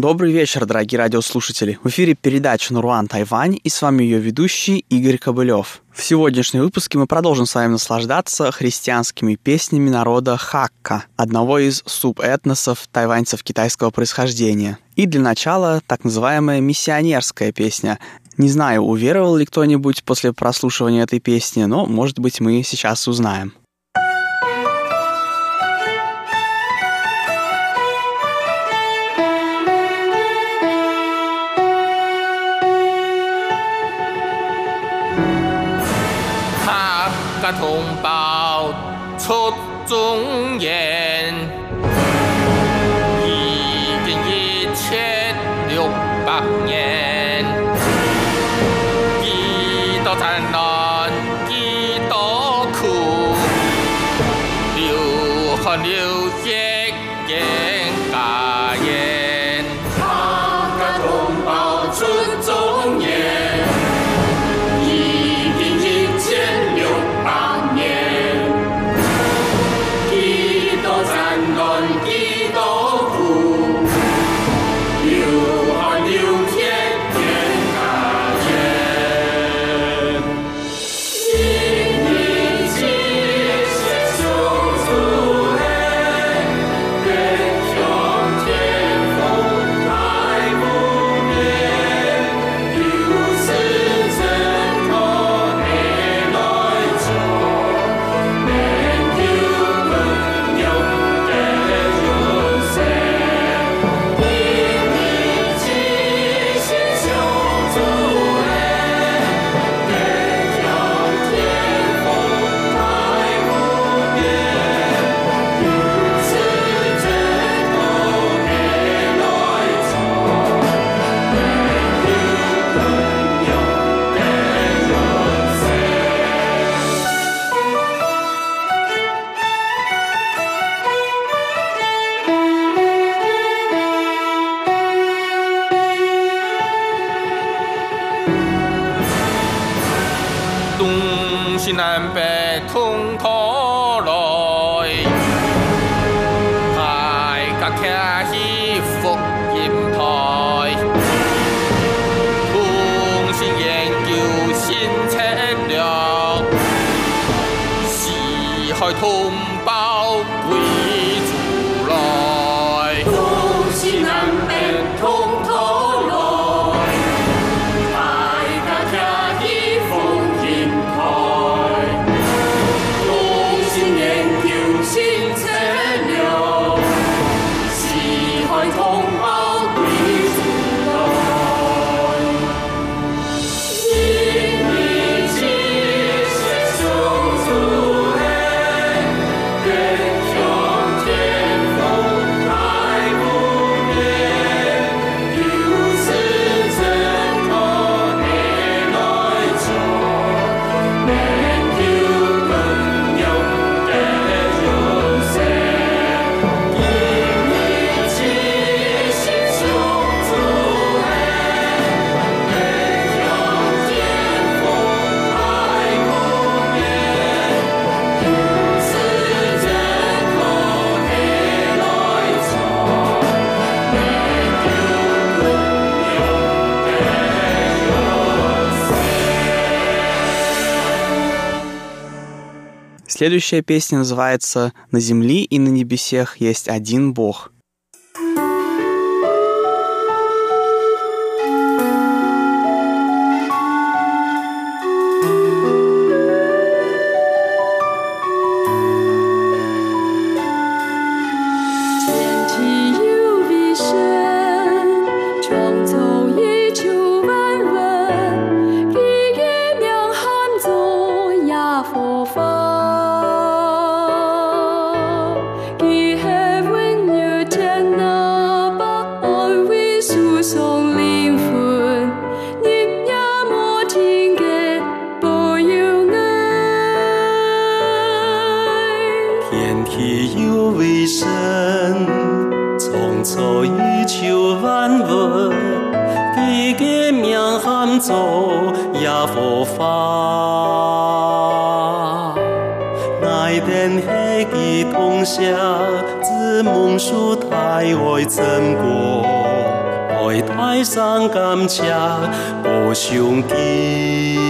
Добрый вечер, дорогие радиослушатели. В эфире передача «Наруан Тайвань» и с вами ее ведущий Игорь Кобылев. В сегодняшнем выпуске мы продолжим с вами наслаждаться христианскими песнями народа Хакка, одного из субэтносов тайваньцев китайского происхождения. И для начала так называемая миссионерская песня. Не знаю, уверовал ли кто-нибудь после прослушивания этой песни, но, может быть, мы сейчас узнаем. 同胞出忠言，下衣服硋台，同心研究新策略，時開通。Следующая песня называется «На земле и на небесех есть один Бог». 也无法爱遍黑的同乡子梦书太爱真过爱太伤感情无相见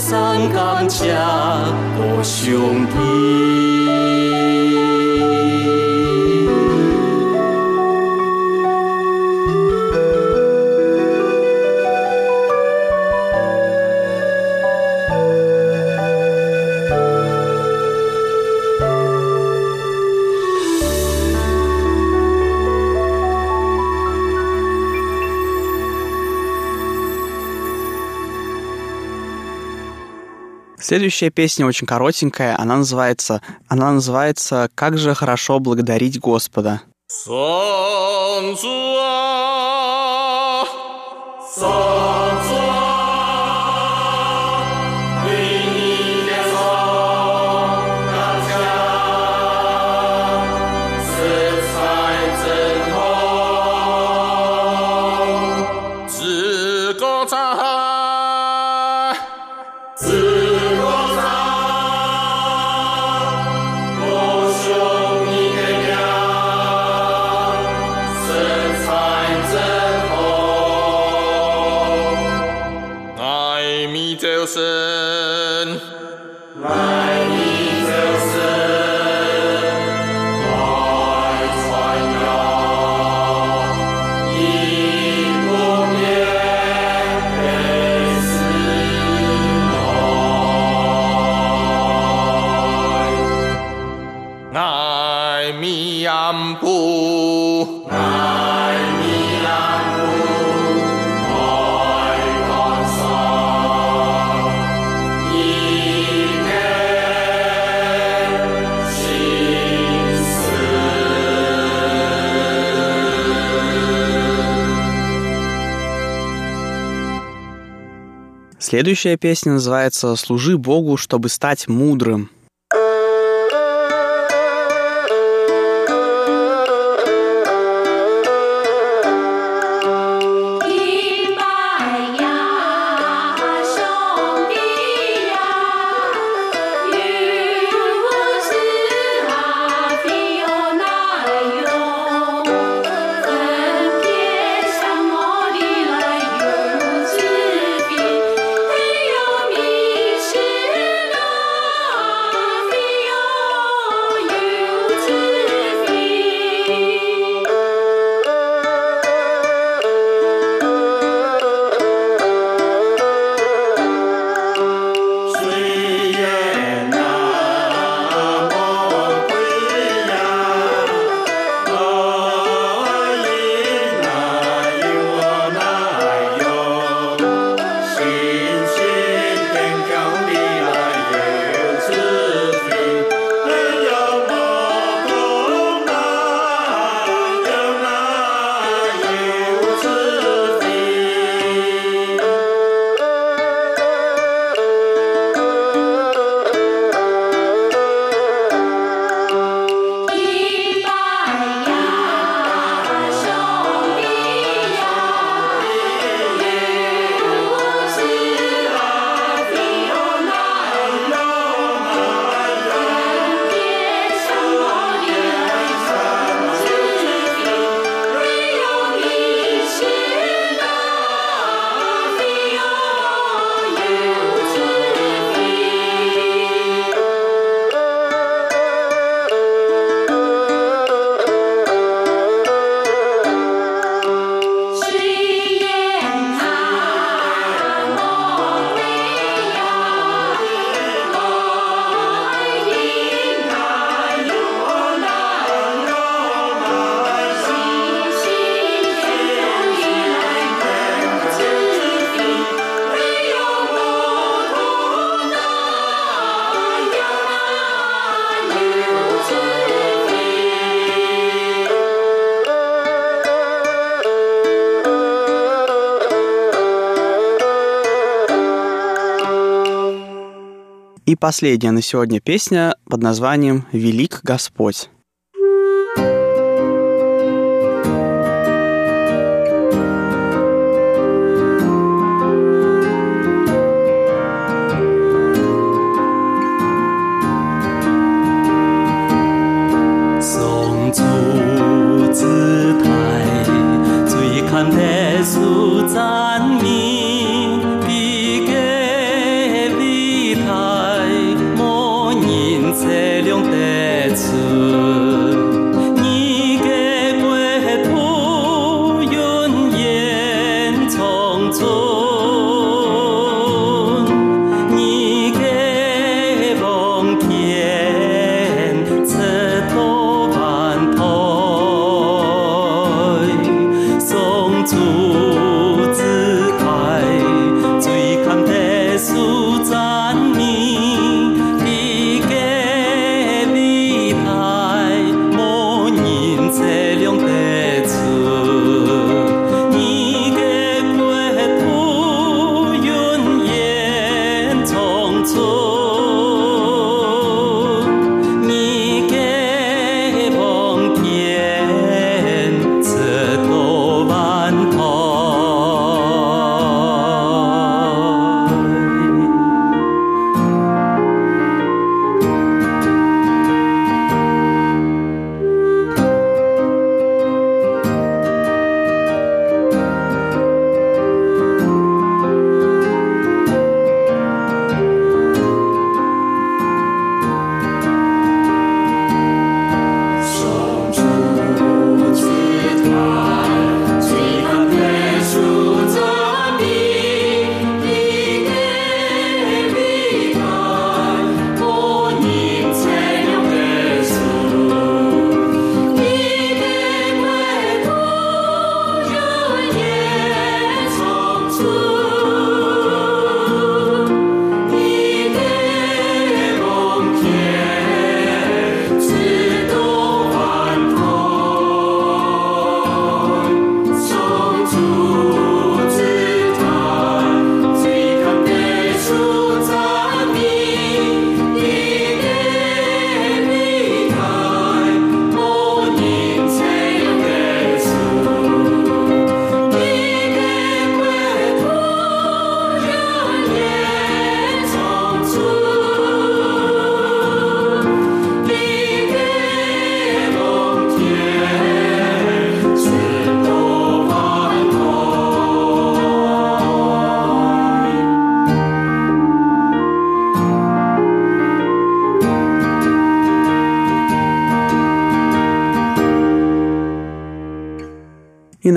三更家无兄弟 Следующая песня очень коротенькая, она называется, она называется «Как же хорошо благодарить Господа». Солнце, Следующая песня называется «Служи Богу, чтобы стать мудрым». Последняя на сегодня песня под названием «Велик Господь». Lương.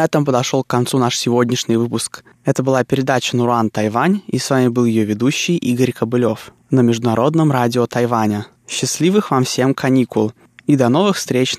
На этом подошел к концу наш сегодняшний выпуск. Это была передача «Нуран Тайвань», и с вами был ее ведущий Игорь Кобылев на Международном радио Тайваня. Счастливых вам всем каникул и до новых встреч на